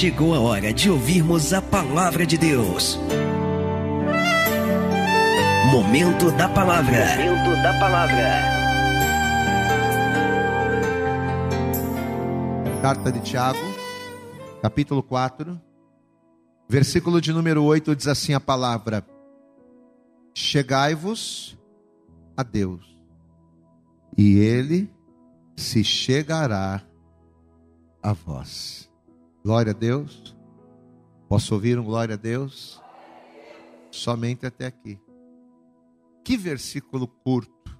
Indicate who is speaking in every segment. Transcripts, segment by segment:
Speaker 1: chegou a hora de ouvirmos a palavra de Deus. Momento da palavra. Momento da palavra.
Speaker 2: Carta de Tiago, capítulo 4, versículo de número 8 diz assim a palavra: Chegai-vos a Deus, e ele se chegará a vós. Glória a Deus. Posso ouvir um glória a Deus? Somente até aqui. Que versículo curto.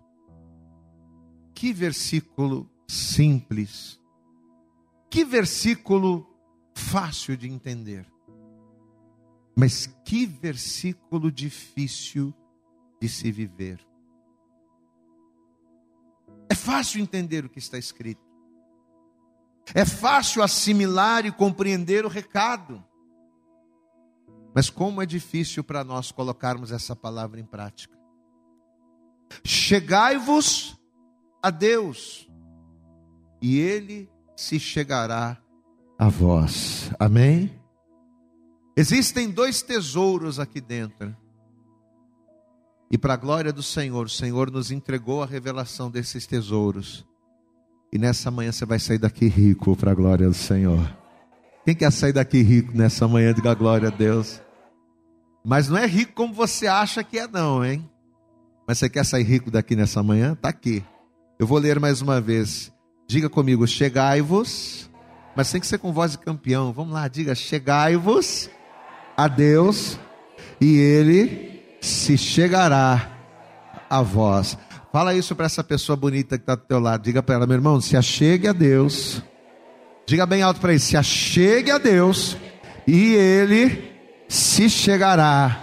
Speaker 2: Que versículo simples. Que versículo fácil de entender. Mas que versículo difícil de se viver. É fácil entender o que está escrito. É fácil assimilar e compreender o recado. Mas como é difícil para nós colocarmos essa palavra em prática. Chegai-vos a Deus, e Ele se chegará a vós. Amém? Existem dois tesouros aqui dentro. E para a glória do Senhor, o Senhor nos entregou a revelação desses tesouros. E nessa manhã você vai sair daqui rico para a glória do Senhor. Quem quer sair daqui rico nessa manhã? Diga glória a Deus. Mas não é rico como você acha que é, não, hein? Mas você quer sair rico daqui nessa manhã? Está aqui. Eu vou ler mais uma vez. Diga comigo: chegai-vos. Mas tem que ser com voz de campeão. Vamos lá, diga: chegai-vos a Deus, e Ele se chegará a vós. Fala isso para essa pessoa bonita que está do teu lado. Diga para ela, meu irmão, se achegue a Deus. Diga bem alto para ele, se achegue a Deus e Ele se chegará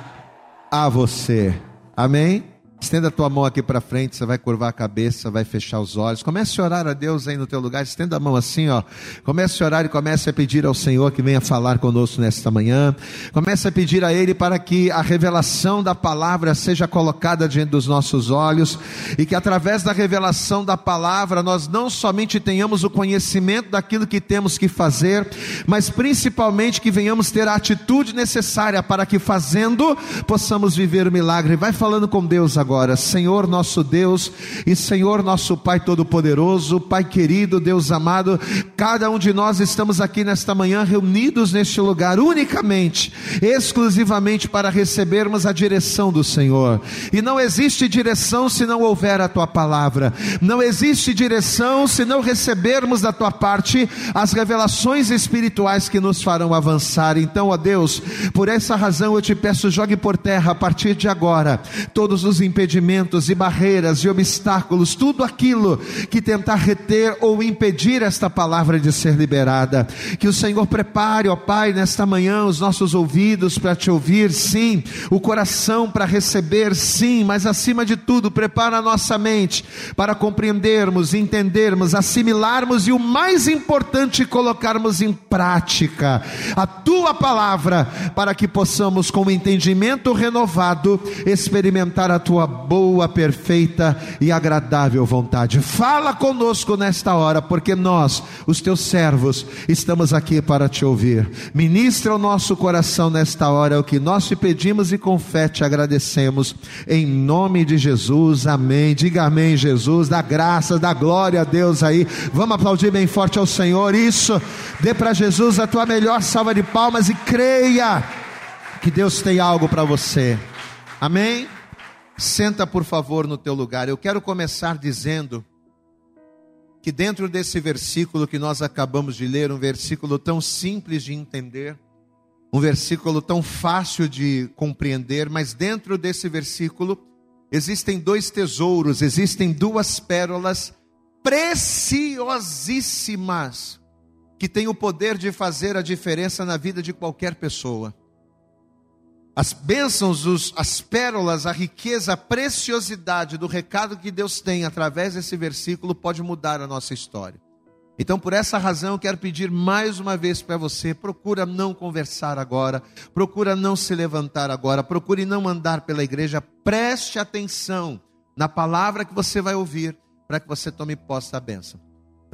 Speaker 2: a você. Amém? Estenda a tua mão aqui para frente, você vai curvar a cabeça, vai fechar os olhos. Comece a orar a Deus aí no teu lugar. Estenda a mão assim, ó. Comece a orar e comece a pedir ao Senhor que venha falar conosco nesta manhã. Comece a pedir a Ele para que a revelação da palavra seja colocada diante dos nossos olhos e que através da revelação da palavra nós não somente tenhamos o conhecimento daquilo que temos que fazer, mas principalmente que venhamos ter a atitude necessária para que fazendo possamos viver o milagre. Vai falando com Deus agora agora, Senhor nosso Deus e Senhor nosso Pai Todo-Poderoso, Pai querido, Deus amado, cada um de nós estamos aqui nesta manhã reunidos neste lugar unicamente, exclusivamente para recebermos a direção do Senhor. E não existe direção se não houver a tua palavra, não existe direção se não recebermos da tua parte as revelações espirituais que nos farão avançar. Então, ó Deus, por essa razão eu te peço, jogue por terra a partir de agora todos os impedimentos impedimentos e barreiras e obstáculos, tudo aquilo que tentar reter ou impedir esta palavra de ser liberada. Que o Senhor prepare, ó Pai, nesta manhã os nossos ouvidos para te ouvir, sim, o coração para receber, sim, mas acima de tudo, prepara a nossa mente para compreendermos, entendermos, assimilarmos e o mais importante, colocarmos em prática a tua palavra, para que possamos, com o entendimento renovado, experimentar a tua boa, perfeita e agradável vontade. Fala conosco nesta hora, porque nós, os teus servos, estamos aqui para te ouvir. Ministra o nosso coração nesta hora, é o que nós te pedimos e com fé te agradecemos, em nome de Jesus, amém. Diga amém, Jesus, dá graça, dá glória a Deus aí. Vamos aplaudir bem forte ao Senhor, isso. Dê para Jesus a tua melhor salva de palmas e creia que Deus tem algo para você. Amém? Senta, por favor, no teu lugar. Eu quero começar dizendo que dentro desse versículo que nós acabamos de ler, um versículo tão simples de entender, um versículo tão fácil de compreender, mas dentro desse versículo existem dois tesouros, existem duas pérolas preciosíssimas que têm o poder de fazer a diferença na vida de qualquer pessoa. As bênçãos, os, as pérolas, a riqueza, a preciosidade do recado que Deus tem através desse versículo pode mudar a nossa história. Então, por essa razão, eu quero pedir mais uma vez para você: procura não conversar agora, procura não se levantar agora, procure não andar pela igreja, preste atenção na palavra que você vai ouvir, para que você tome posse da bênção.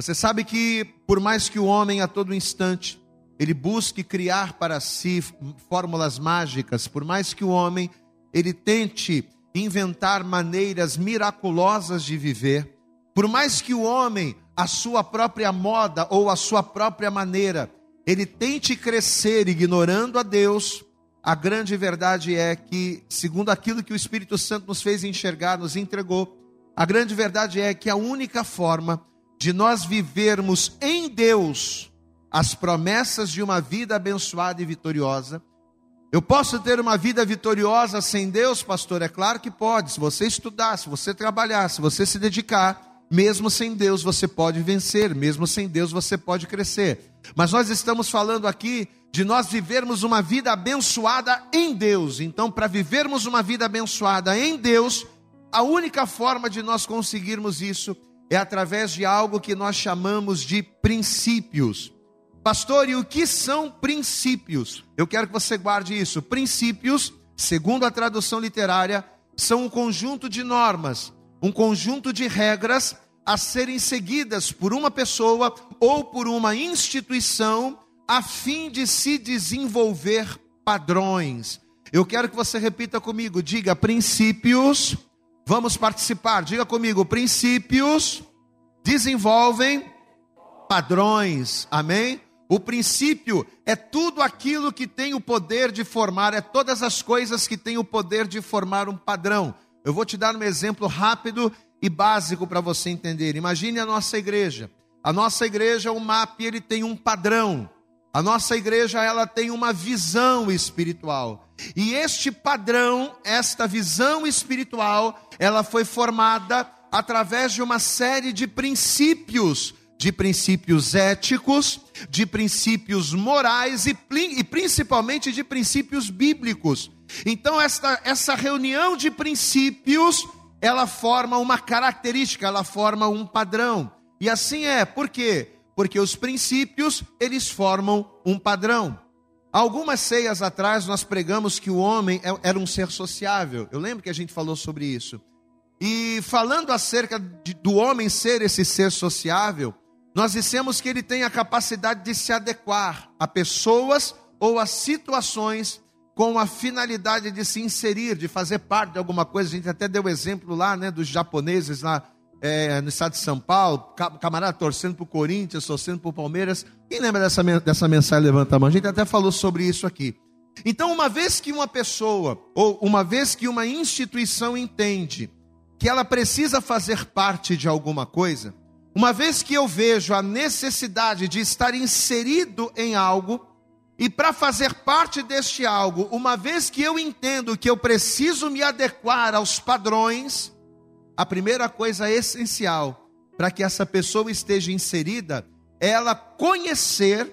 Speaker 2: Você sabe que, por mais que o homem a todo instante ele busque criar para si fórmulas mágicas, por mais que o homem ele tente inventar maneiras miraculosas de viver, por mais que o homem, a sua própria moda ou a sua própria maneira, ele tente crescer ignorando a Deus, a grande verdade é que, segundo aquilo que o Espírito Santo nos fez enxergar, nos entregou, a grande verdade é que a única forma de nós vivermos em Deus as promessas de uma vida abençoada e vitoriosa. Eu posso ter uma vida vitoriosa sem Deus, pastor? É claro que pode. Se você estudar, se você trabalhar, se você se dedicar, mesmo sem Deus você pode vencer, mesmo sem Deus você pode crescer. Mas nós estamos falando aqui de nós vivermos uma vida abençoada em Deus. Então, para vivermos uma vida abençoada em Deus, a única forma de nós conseguirmos isso é através de algo que nós chamamos de princípios. Pastor, e o que são princípios? Eu quero que você guarde isso. Princípios, segundo a tradução literária, são um conjunto de normas, um conjunto de regras a serem seguidas por uma pessoa ou por uma instituição a fim de se desenvolver padrões. Eu quero que você repita comigo, diga princípios. Vamos participar, diga comigo, princípios desenvolvem padrões. Amém? O princípio é tudo aquilo que tem o poder de formar, é todas as coisas que têm o poder de formar um padrão. Eu vou te dar um exemplo rápido e básico para você entender. Imagine a nossa igreja. A nossa igreja, o MAP, ele tem um padrão. A nossa igreja, ela tem uma visão espiritual. E este padrão, esta visão espiritual, ela foi formada através de uma série de princípios, de princípios éticos, de princípios morais e, e principalmente de princípios bíblicos. Então, esta, essa reunião de princípios ela forma uma característica, ela forma um padrão. E assim é, por quê? Porque os princípios, eles formam um padrão. Algumas ceias atrás nós pregamos que o homem é, era um ser sociável. Eu lembro que a gente falou sobre isso. E falando acerca de, do homem ser esse ser sociável, nós dissemos que ele tem a capacidade de se adequar a pessoas ou a situações com a finalidade de se inserir, de fazer parte de alguma coisa. A gente até deu exemplo lá, né, dos japoneses lá é, no estado de São Paulo, camarada torcendo para o Corinthians, torcendo para o Palmeiras. Quem lembra dessa, dessa mensagem? Levanta a mão. A gente até falou sobre isso aqui. Então, uma vez que uma pessoa, ou uma vez que uma instituição entende que ela precisa fazer parte de alguma coisa, uma vez que eu vejo a necessidade de estar inserido em algo, e para fazer parte deste algo, uma vez que eu entendo que eu preciso me adequar aos padrões, a primeira coisa essencial para que essa pessoa esteja inserida é ela conhecer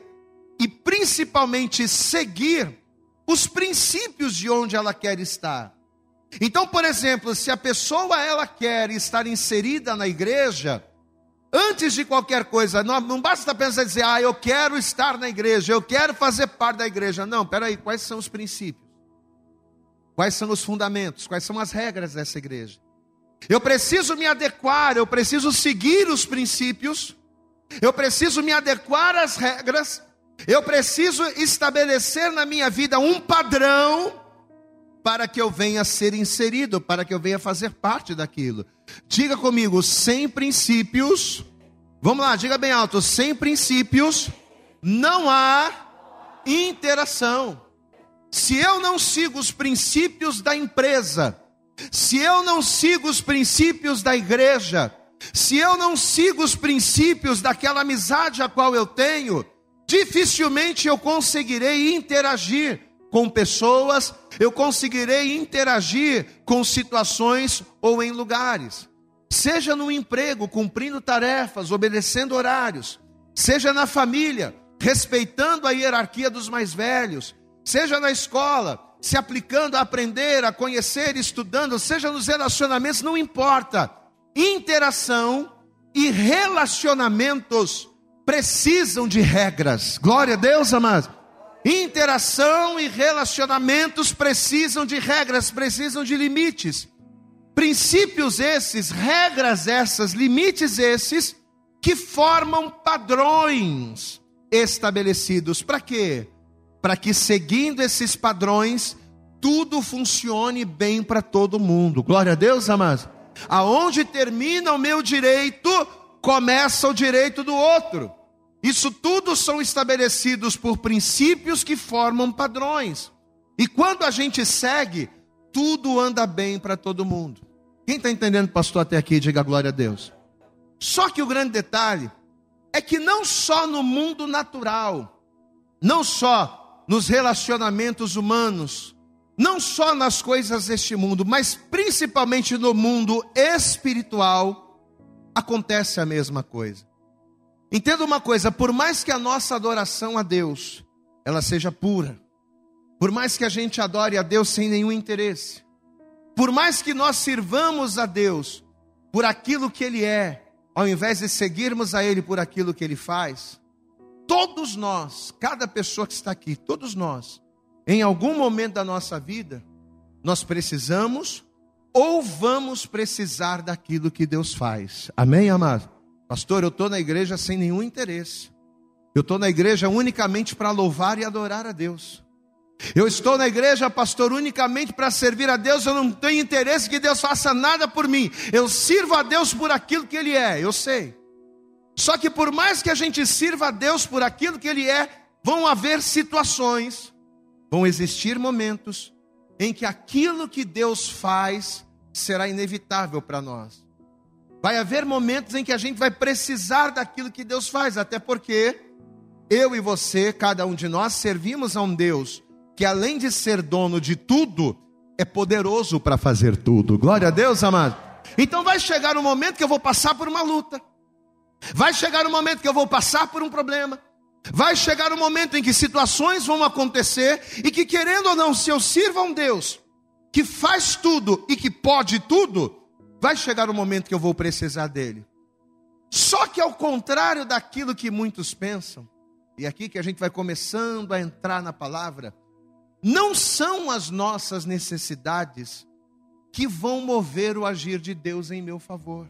Speaker 2: e principalmente seguir os princípios de onde ela quer estar. Então, por exemplo, se a pessoa ela quer estar inserida na igreja, Antes de qualquer coisa, não, não basta apenas dizer, ah, eu quero estar na igreja, eu quero fazer parte da igreja. Não, peraí, quais são os princípios? Quais são os fundamentos? Quais são as regras dessa igreja? Eu preciso me adequar, eu preciso seguir os princípios, eu preciso me adequar às regras, eu preciso estabelecer na minha vida um padrão para que eu venha ser inserido, para que eu venha fazer parte daquilo. Diga comigo, sem princípios, vamos lá, diga bem alto, sem princípios não há interação. Se eu não sigo os princípios da empresa, se eu não sigo os princípios da igreja, se eu não sigo os princípios daquela amizade a qual eu tenho, dificilmente eu conseguirei interagir com pessoas, eu conseguirei interagir com situações ou em lugares. Seja no emprego, cumprindo tarefas, obedecendo horários, seja na família, respeitando a hierarquia dos mais velhos, seja na escola, se aplicando a aprender, a conhecer, estudando, seja nos relacionamentos, não importa. Interação e relacionamentos precisam de regras. Glória a Deus, amados. Interação e relacionamentos precisam de regras, precisam de limites. Princípios esses, regras essas, limites esses, que formam padrões. estabelecidos. Para quê? Para que seguindo esses padrões, tudo funcione bem para todo mundo. Glória a Deus, amados. Aonde termina o meu direito, começa o direito do outro. Isso tudo são estabelecidos por princípios que formam padrões. E quando a gente segue, tudo anda bem para todo mundo. Quem está entendendo, pastor, até aqui, diga glória a Deus. Só que o grande detalhe é que não só no mundo natural, não só nos relacionamentos humanos, não só nas coisas deste mundo, mas principalmente no mundo espiritual, acontece a mesma coisa. Entenda uma coisa, por mais que a nossa adoração a Deus, ela seja pura, por mais que a gente adore a Deus sem nenhum interesse, por mais que nós sirvamos a Deus por aquilo que Ele é, ao invés de seguirmos a Ele por aquilo que Ele faz, todos nós, cada pessoa que está aqui, todos nós, em algum momento da nossa vida, nós precisamos ou vamos precisar daquilo que Deus faz. Amém, amado? Pastor, eu estou na igreja sem nenhum interesse. Eu estou na igreja unicamente para louvar e adorar a Deus. Eu estou na igreja, pastor, unicamente para servir a Deus. Eu não tenho interesse que Deus faça nada por mim. Eu sirvo a Deus por aquilo que Ele é, eu sei. Só que por mais que a gente sirva a Deus por aquilo que Ele é, vão haver situações, vão existir momentos em que aquilo que Deus faz será inevitável para nós. Vai haver momentos em que a gente vai precisar daquilo que Deus faz, até porque eu e você, cada um de nós, servimos a um Deus que, além de ser dono de tudo, é poderoso para fazer tudo. Glória a Deus, amado. Então vai chegar um momento que eu vou passar por uma luta, vai chegar um momento que eu vou passar por um problema. Vai chegar um momento em que situações vão acontecer e que, querendo ou não, se eu sirvo a um Deus que faz tudo e que pode tudo, vai chegar um momento que eu vou precisar dele. Só que ao contrário daquilo que muitos pensam, e aqui que a gente vai começando a entrar na palavra, não são as nossas necessidades que vão mover o agir de Deus em meu favor.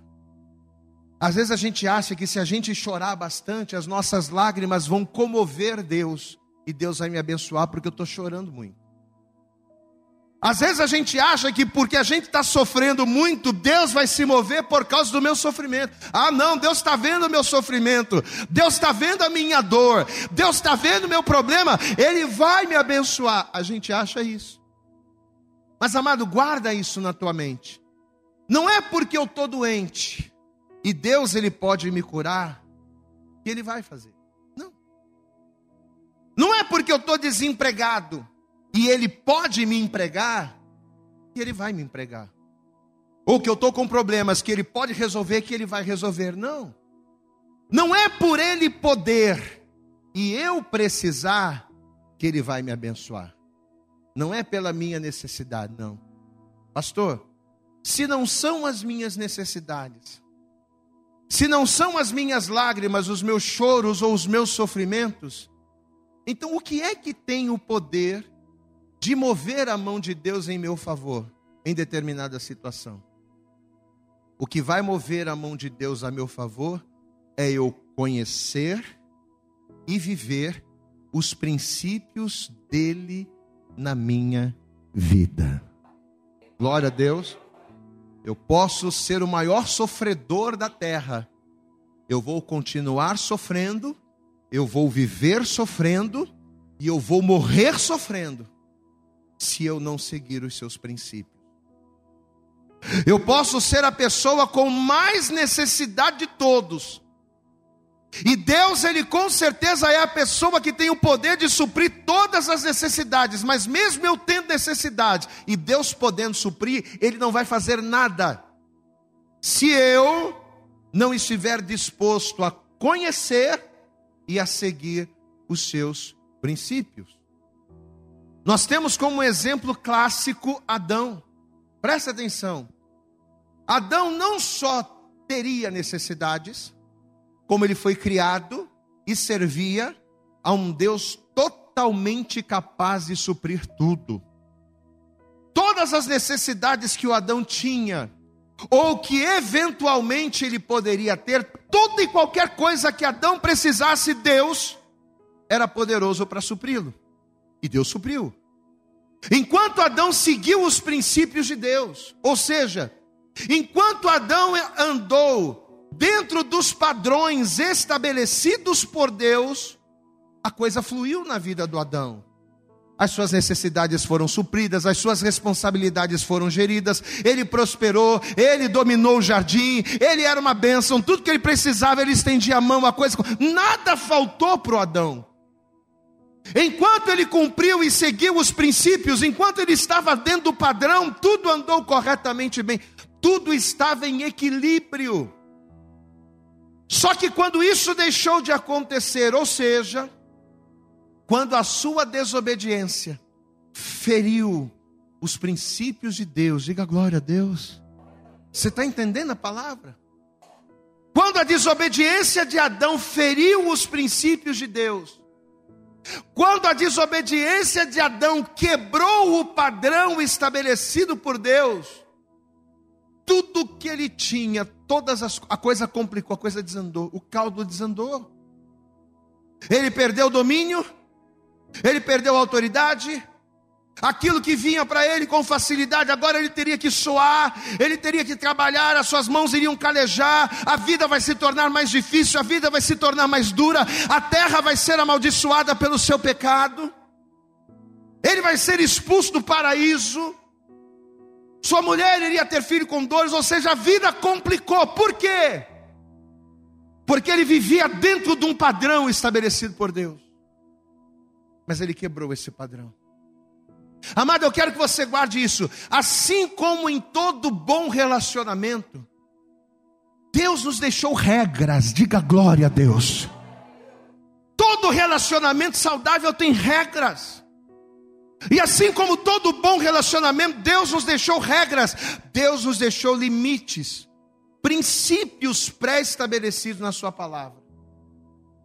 Speaker 2: Às vezes a gente acha que se a gente chorar bastante, as nossas lágrimas vão comover Deus e Deus vai me abençoar porque eu estou chorando muito. Às vezes a gente acha que porque a gente está sofrendo muito, Deus vai se mover por causa do meu sofrimento. Ah, não, Deus está vendo o meu sofrimento, Deus está vendo a minha dor, Deus está vendo o meu problema, Ele vai me abençoar. A gente acha isso. Mas amado, guarda isso na tua mente. Não é porque eu estou doente e Deus ele pode me curar que Ele vai fazer. Não. Não é porque eu estou desempregado e ele pode me empregar, e ele vai me empregar. Ou que eu estou com problemas que ele pode resolver, que ele vai resolver. Não. Não é por ele poder e eu precisar que ele vai me abençoar. Não é pela minha necessidade, não. Pastor, se não são as minhas necessidades, se não são as minhas lágrimas, os meus choros ou os meus sofrimentos, então o que é que tem o poder de mover a mão de Deus em meu favor em determinada situação. O que vai mover a mão de Deus a meu favor é eu conhecer e viver os princípios dele na minha vida. Glória a Deus. Eu posso ser o maior sofredor da terra. Eu vou continuar sofrendo, eu vou viver sofrendo e eu vou morrer sofrendo se eu não seguir os seus princípios. Eu posso ser a pessoa com mais necessidade de todos. E Deus, Ele com certeza é a pessoa que tem o poder de suprir todas as necessidades, mas mesmo eu tendo necessidade e Deus podendo suprir, Ele não vai fazer nada, se eu não estiver disposto a conhecer e a seguir os seus princípios. Nós temos como exemplo clássico Adão. Presta atenção. Adão não só teria necessidades, como ele foi criado e servia a um Deus totalmente capaz de suprir tudo. Todas as necessidades que o Adão tinha, ou que eventualmente ele poderia ter, toda e qualquer coisa que Adão precisasse, Deus era poderoso para supri-lo. E Deus supriu. Enquanto Adão seguiu os princípios de Deus, ou seja, enquanto Adão andou dentro dos padrões estabelecidos por Deus, a coisa fluiu na vida do Adão. As suas necessidades foram supridas, as suas responsabilidades foram geridas, ele prosperou, ele dominou o jardim, ele era uma bênção, tudo que ele precisava, ele estendia a mão, a coisa, nada faltou para o Adão. Enquanto ele cumpriu e seguiu os princípios, enquanto ele estava dentro do padrão, tudo andou corretamente bem, tudo estava em equilíbrio. Só que quando isso deixou de acontecer, ou seja, quando a sua desobediência feriu os princípios de Deus, diga glória a Deus. Você está entendendo a palavra? Quando a desobediência de Adão feriu os princípios de Deus, quando a desobediência de Adão quebrou o padrão estabelecido por Deus, tudo que ele tinha, todas as a coisa complicou, a coisa desandou, o caldo desandou. Ele perdeu o domínio, ele perdeu a autoridade, Aquilo que vinha para ele com facilidade, agora ele teria que soar, ele teria que trabalhar, as suas mãos iriam calejar, a vida vai se tornar mais difícil, a vida vai se tornar mais dura, a terra vai ser amaldiçoada pelo seu pecado, ele vai ser expulso do paraíso, sua mulher iria ter filho com dores, ou seja, a vida complicou, por quê? Porque ele vivia dentro de um padrão estabelecido por Deus, mas ele quebrou esse padrão. Amado, eu quero que você guarde isso. Assim como em todo bom relacionamento, Deus nos deixou regras, diga glória a Deus. Todo relacionamento saudável tem regras. E assim como todo bom relacionamento, Deus nos deixou regras, Deus nos deixou limites, princípios pré-estabelecidos na Sua palavra,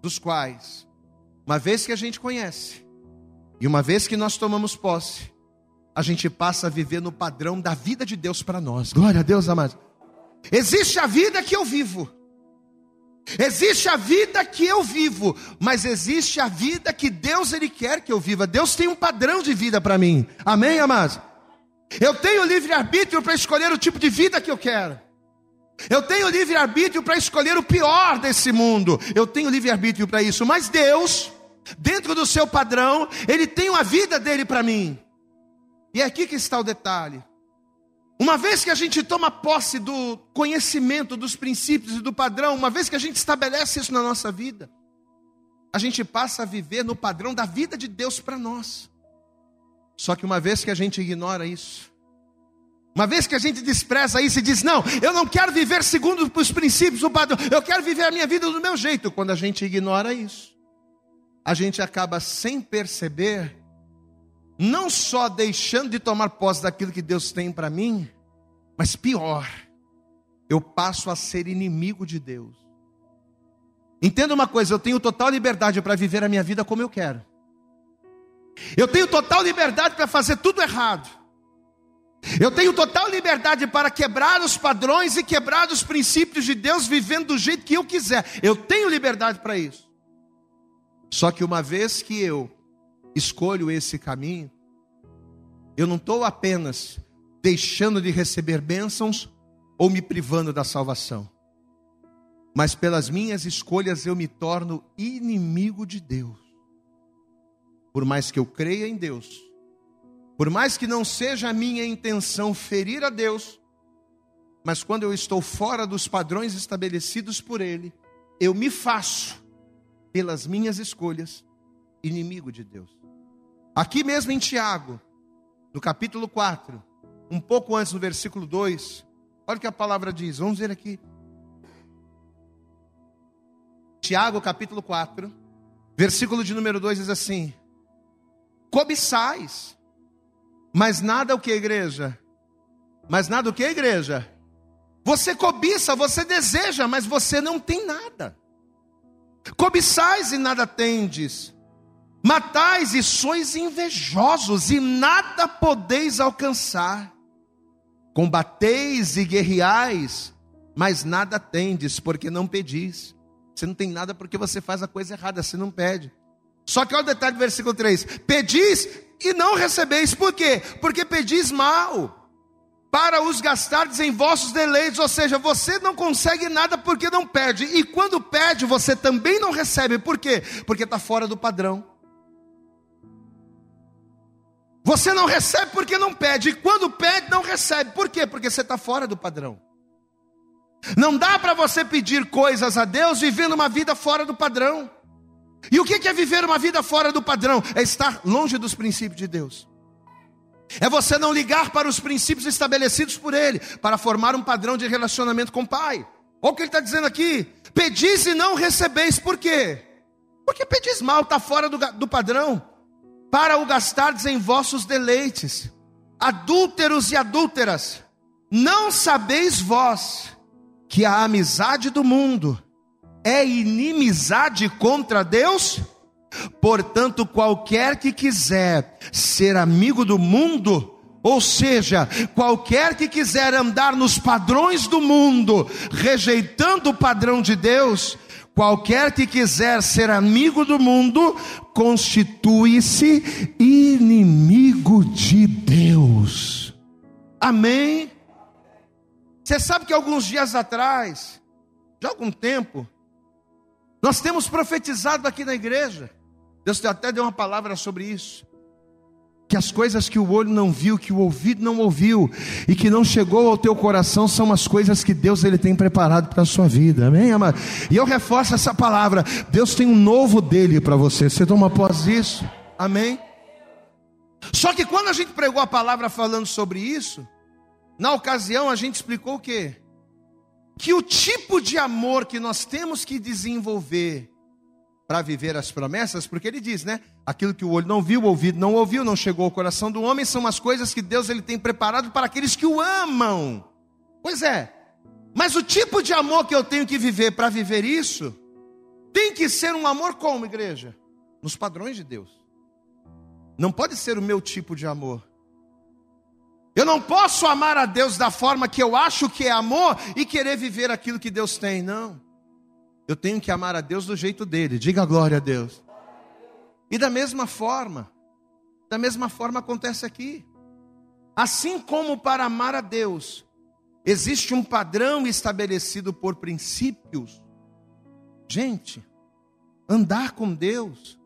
Speaker 2: dos quais, uma vez que a gente conhece, e uma vez que nós tomamos posse, a gente passa a viver no padrão da vida de Deus para nós. Glória a Deus, amado. Existe a vida que eu vivo. Existe a vida que eu vivo, mas existe a vida que Deus ele quer que eu viva. Deus tem um padrão de vida para mim. Amém, amados? Eu tenho livre arbítrio para escolher o tipo de vida que eu quero. Eu tenho livre arbítrio para escolher o pior desse mundo. Eu tenho livre arbítrio para isso, mas Deus dentro do seu padrão, ele tem uma vida dele para mim. E é aqui que está o detalhe. Uma vez que a gente toma posse do conhecimento, dos princípios e do padrão, uma vez que a gente estabelece isso na nossa vida, a gente passa a viver no padrão da vida de Deus para nós. Só que uma vez que a gente ignora isso, uma vez que a gente despreza isso e diz: Não, eu não quero viver segundo os princípios do padrão, eu quero viver a minha vida do meu jeito. Quando a gente ignora isso, a gente acaba sem perceber, não só deixando de tomar posse daquilo que Deus tem para mim, mas pior, eu passo a ser inimigo de Deus. Entenda uma coisa, eu tenho total liberdade para viver a minha vida como eu quero. Eu tenho total liberdade para fazer tudo errado. Eu tenho total liberdade para quebrar os padrões e quebrar os princípios de Deus, vivendo do jeito que eu quiser. Eu tenho liberdade para isso. Só que uma vez que eu escolho esse caminho, eu não estou apenas deixando de receber bênçãos ou me privando da salvação, mas pelas minhas escolhas eu me torno inimigo de Deus. Por mais que eu creia em Deus, por mais que não seja a minha intenção ferir a Deus, mas quando eu estou fora dos padrões estabelecidos por Ele, eu me faço pelas minhas escolhas, inimigo de Deus. Aqui mesmo em Tiago, no capítulo 4, um pouco antes no versículo 2, olha o que a palavra diz, vamos ver aqui. Tiago, capítulo 4, versículo de número 2 diz assim: Cobiçais, mas nada o que, igreja? Mas nada o que, igreja? Você cobiça, você deseja, mas você não tem nada. Cobiçais e nada tendes, matais e sois invejosos e nada podeis alcançar. Combateis e guerreais, mas nada tendes, porque não pedis. Você não tem nada porque você faz a coisa errada, você não pede. Só que olha o detalhe do versículo 3: Pedis e não recebeis, por quê? Porque pedis mal, para os gastardes em vossos deleites, ou seja, você não consegue nada porque não pede, e quando pede, você também não recebe, por quê? Porque está fora do padrão. Você não recebe porque não pede, e quando pede, não recebe, por quê? Porque você está fora do padrão. Não dá para você pedir coisas a Deus vivendo uma vida fora do padrão. E o que é viver uma vida fora do padrão? É estar longe dos princípios de Deus. É você não ligar para os princípios estabelecidos por Ele, para formar um padrão de relacionamento com o Pai. Olha o que ele está dizendo aqui: pedis e não recebeis, por quê? Porque pedis mal, está fora do, do padrão, para o gastardes em vossos deleites. Adúlteros e adúlteras, não sabeis vós que a amizade do mundo é inimizade contra Deus? Portanto, qualquer que quiser ser amigo do mundo, ou seja, qualquer que quiser andar nos padrões do mundo, rejeitando o padrão de Deus, qualquer que quiser ser amigo do mundo, constitui-se inimigo de Deus. Amém? Você sabe que alguns dias atrás, de algum tempo, nós temos profetizado aqui na igreja. Deus até deu uma palavra sobre isso. Que as coisas que o olho não viu, que o ouvido não ouviu e que não chegou ao teu coração são as coisas que Deus ele tem preparado para a sua vida. Amém, amado? E eu reforço essa palavra. Deus tem um novo dele para você. Você toma pós isso? Amém? Só que quando a gente pregou a palavra falando sobre isso, na ocasião a gente explicou o quê? que o tipo de amor que nós temos que desenvolver para viver as promessas, porque ele diz, né? Aquilo que o olho não viu, o ouvido não ouviu, não chegou ao coração do homem, são as coisas que Deus ele tem preparado para aqueles que o amam. Pois é. Mas o tipo de amor que eu tenho que viver para viver isso, tem que ser um amor como, igreja? Nos padrões de Deus. Não pode ser o meu tipo de amor. Eu não posso amar a Deus da forma que eu acho que é amor e querer viver aquilo que Deus tem, não. Eu tenho que amar a Deus do jeito dele. Diga glória a Deus. E da mesma forma, da mesma forma acontece aqui. Assim como para amar a Deus, existe um padrão estabelecido por princípios. Gente, andar com Deus,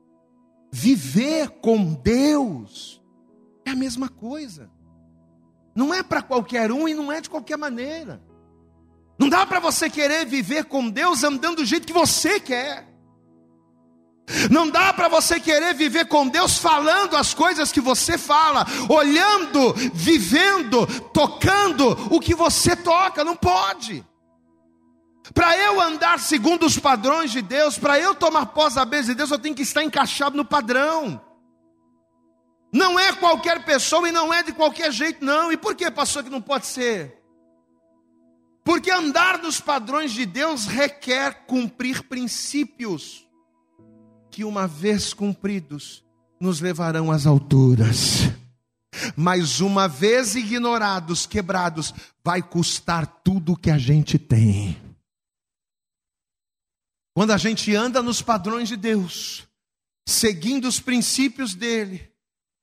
Speaker 2: viver com Deus, é a mesma coisa. Não é para qualquer um e não é de qualquer maneira. Não dá para você querer viver com Deus andando do jeito que você quer. Não dá para você querer viver com Deus falando as coisas que você fala, olhando, vivendo, tocando o que você toca, não pode. Para eu andar segundo os padrões de Deus, para eu tomar pós da bênção de Deus, eu tenho que estar encaixado no padrão. Não é qualquer pessoa e não é de qualquer jeito, não. E por que, pastor, que não pode ser? Porque andar nos padrões de Deus requer cumprir princípios que, uma vez cumpridos, nos levarão às alturas. Mas uma vez ignorados, quebrados, vai custar tudo que a gente tem. Quando a gente anda nos padrões de Deus, seguindo os princípios dele,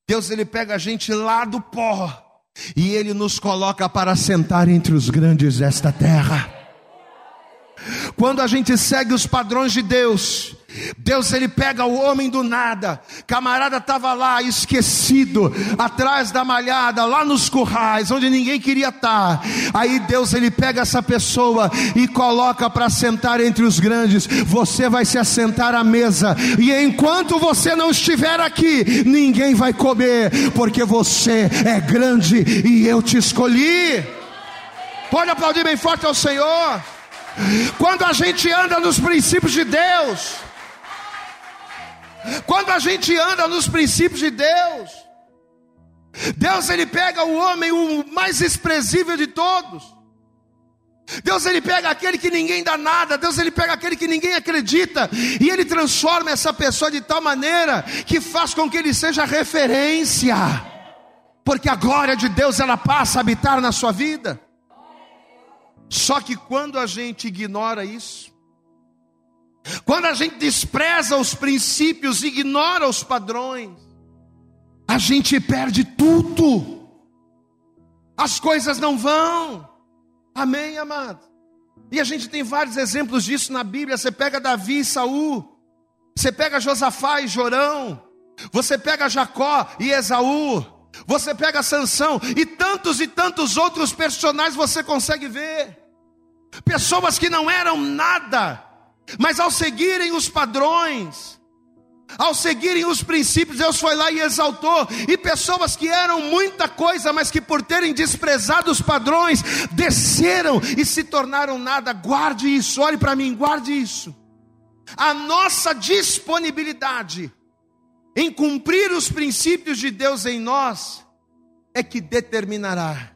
Speaker 2: Deus ele pega a gente lá do pó e ele nos coloca para sentar entre os grandes desta terra. Quando a gente segue os padrões de Deus, Deus ele pega o homem do nada, camarada estava lá esquecido, atrás da malhada, lá nos currais, onde ninguém queria estar. Aí Deus ele pega essa pessoa e coloca para sentar entre os grandes. Você vai se assentar à mesa, e enquanto você não estiver aqui, ninguém vai comer, porque você é grande e eu te escolhi. Pode aplaudir bem forte ao Senhor. Quando a gente anda nos princípios de Deus, quando a gente anda nos princípios de Deus, Deus ele pega o homem o mais desprezível de todos. Deus ele pega aquele que ninguém dá nada, Deus ele pega aquele que ninguém acredita e ele transforma essa pessoa de tal maneira que faz com que ele seja referência. Porque a glória de Deus ela passa a habitar na sua vida. Só que quando a gente ignora isso, Quando a gente despreza os princípios, ignora os padrões, a gente perde tudo. As coisas não vão. Amém, amado? E a gente tem vários exemplos disso na Bíblia. Você pega Davi e Saul, você pega Josafá e Jorão, você pega Jacó e Esaú, você pega Sansão e tantos e tantos outros personagens você consegue ver. Pessoas que não eram nada, mas ao seguirem os padrões, ao seguirem os princípios, Deus foi lá e exaltou. E pessoas que eram muita coisa, mas que por terem desprezado os padrões, desceram e se tornaram nada. Guarde isso, olhe para mim, guarde isso. A nossa disponibilidade em cumprir os princípios de Deus em nós é que determinará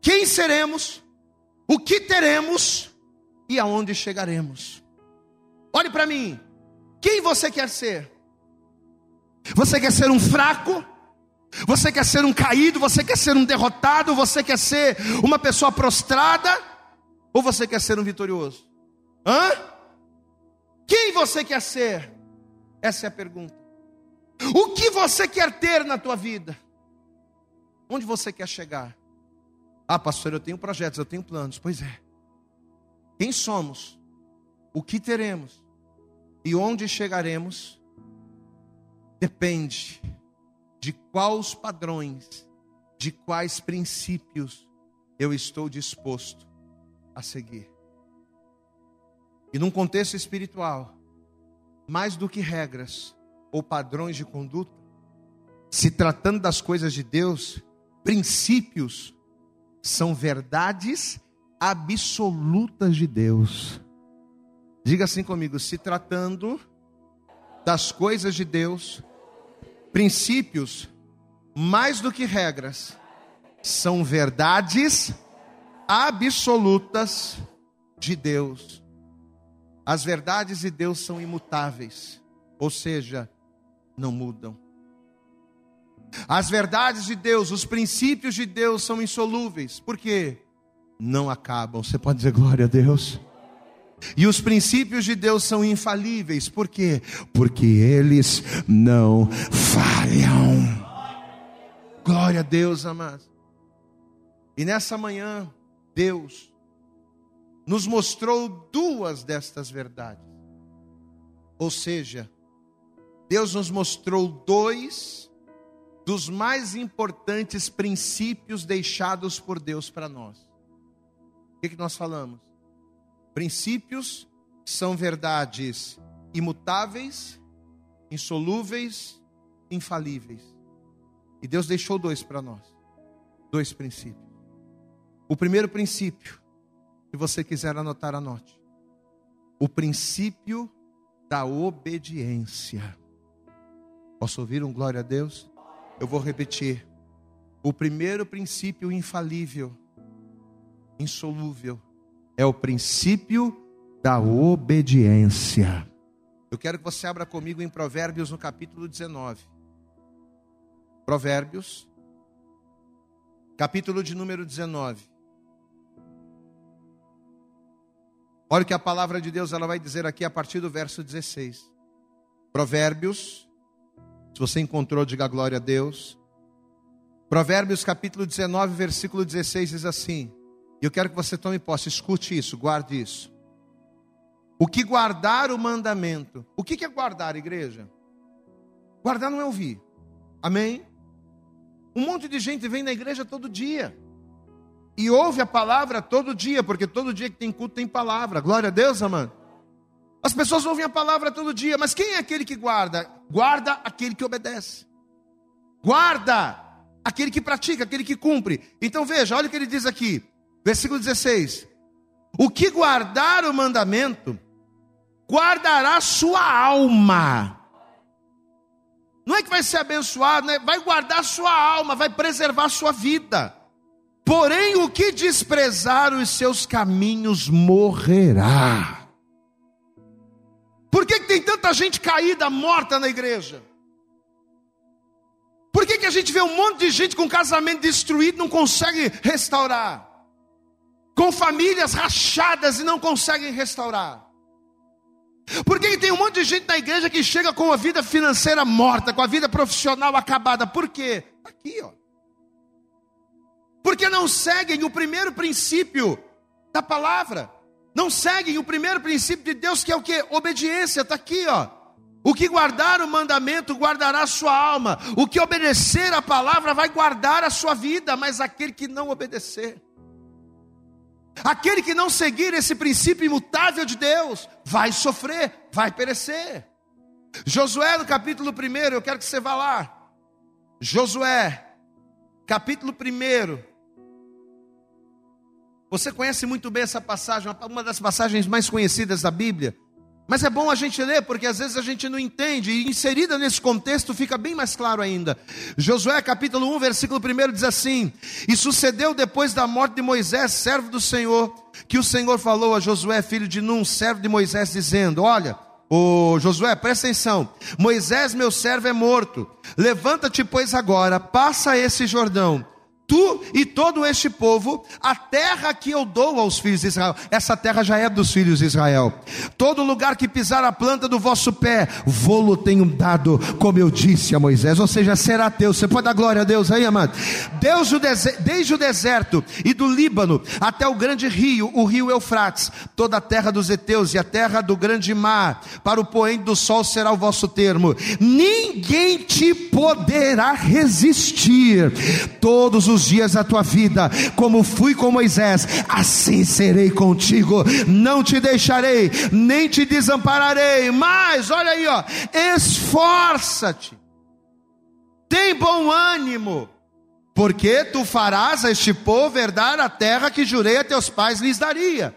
Speaker 2: quem seremos, o que teremos e aonde chegaremos. Olhe para mim, quem você quer ser? Você quer ser um fraco? Você quer ser um caído? Você quer ser um derrotado? Você quer ser uma pessoa prostrada? Ou você quer ser um vitorioso? Hã? Quem você quer ser? Essa é a pergunta. O que você quer ter na tua vida? Onde você quer chegar? Ah, pastor, eu tenho projetos, eu tenho planos. Pois é. Quem somos? O que teremos? E onde chegaremos? Depende de quais padrões, de quais princípios eu estou disposto a seguir. E num contexto espiritual, mais do que regras ou padrões de conduta, se tratando das coisas de Deus, princípios são verdades absolutas de Deus. Diga assim comigo: se tratando das coisas de Deus, princípios, mais do que regras, são verdades absolutas de Deus. As verdades de Deus são imutáveis, ou seja, não mudam. As verdades de Deus, os princípios de Deus são insolúveis, porque não acabam. Você pode dizer glória a Deus? E os princípios de Deus são infalíveis, por quê? Porque eles não falham. Glória a Deus, amados. E nessa manhã, Deus nos mostrou duas destas verdades. Ou seja, Deus nos mostrou dois dos mais importantes princípios deixados por Deus para nós. O que, que nós falamos? Princípios são verdades imutáveis, insolúveis, infalíveis. E Deus deixou dois para nós. Dois princípios. O primeiro princípio, se você quiser anotar, anote. O princípio da obediência. Posso ouvir um glória a Deus? Eu vou repetir. O primeiro princípio infalível, insolúvel, é o princípio da obediência. Eu quero que você abra comigo em Provérbios no capítulo 19. Provérbios, capítulo de número 19. Olha o que a palavra de Deus ela vai dizer aqui a partir do verso 16. Provérbios, se você encontrou, diga glória a Deus. Provérbios capítulo 19, versículo 16 diz assim: eu quero que você tome posse, escute isso, guarde isso. O que guardar o mandamento? O que é guardar, igreja? Guardar não é ouvir. Amém? Um monte de gente vem na igreja todo dia. E ouve a palavra todo dia, porque todo dia que tem culto tem palavra. Glória a Deus, amado. As pessoas ouvem a palavra todo dia, mas quem é aquele que guarda? Guarda aquele que obedece. Guarda aquele que pratica, aquele que cumpre. Então veja, olha o que ele diz aqui. Versículo 16: O que guardar o mandamento, guardará sua alma. Não é que vai ser abençoado, né? vai guardar sua alma, vai preservar sua vida. Porém, o que desprezar os seus caminhos morrerá. Por que, que tem tanta gente caída, morta na igreja? Por que, que a gente vê um monte de gente com casamento destruído não consegue restaurar? com famílias rachadas e não conseguem restaurar. Por que tem um monte de gente na igreja que chega com a vida financeira morta, com a vida profissional acabada? Por quê? Aqui, ó. Porque não seguem o primeiro princípio da palavra. Não seguem o primeiro princípio de Deus, que é o que? Obediência, está aqui, ó. O que guardar o mandamento guardará a sua alma. O que obedecer a palavra vai guardar a sua vida, mas aquele que não obedecer, aquele que não seguir esse princípio imutável de Deus, vai sofrer, vai perecer. Josué, no capítulo 1, eu quero que você vá lá. Josué, capítulo 1. Você conhece muito bem essa passagem, uma das passagens mais conhecidas da Bíblia. Mas é bom a gente ler, porque às vezes a gente não entende, e inserida nesse contexto fica bem mais claro ainda. Josué capítulo 1, versículo 1 diz assim: E sucedeu depois da morte de Moisés, servo do Senhor, que o Senhor falou a Josué, filho de Num, servo de Moisés, dizendo: Olha, Ô Josué, presta atenção. Moisés, meu servo, é morto. Levanta-te, pois, agora, passa esse Jordão tu e todo este povo, a terra que eu dou aos filhos de Israel. Essa terra já é dos filhos de Israel. Todo lugar que pisar a planta do vosso pé, vou-lo tenho dado, como eu disse a Moisés. Ou seja, será teu. Você pode dar glória a Deus aí, amado. Deus, desde o deserto e do Líbano até o grande rio, o rio Eufrates, toda a terra dos heteus e a terra do grande mar, para o poente do sol será o vosso termo. Ninguém te poderá resistir. Todos os os dias da tua vida, como fui com Moisés, assim serei contigo, não te deixarei, nem te desampararei. Mas, olha aí, ó, esforça-te, tem bom ânimo, porque tu farás a este povo herdar a terra que jurei a teus pais lhes daria.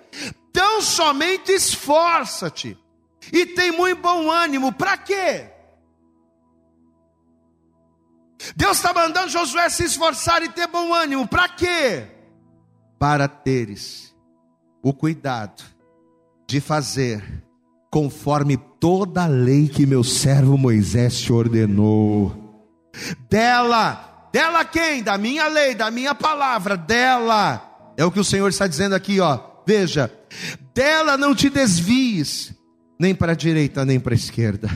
Speaker 2: Tão somente esforça-te e tem muito bom ânimo, para quê? Deus está mandando Josué se esforçar e ter bom ânimo. Para quê? Para teres o cuidado de fazer conforme toda a lei que meu servo Moisés te ordenou. Dela, dela quem? Da minha lei, da minha palavra, dela. É o que o Senhor está dizendo aqui, ó. Veja, dela não te desvies, nem para a direita, nem para a esquerda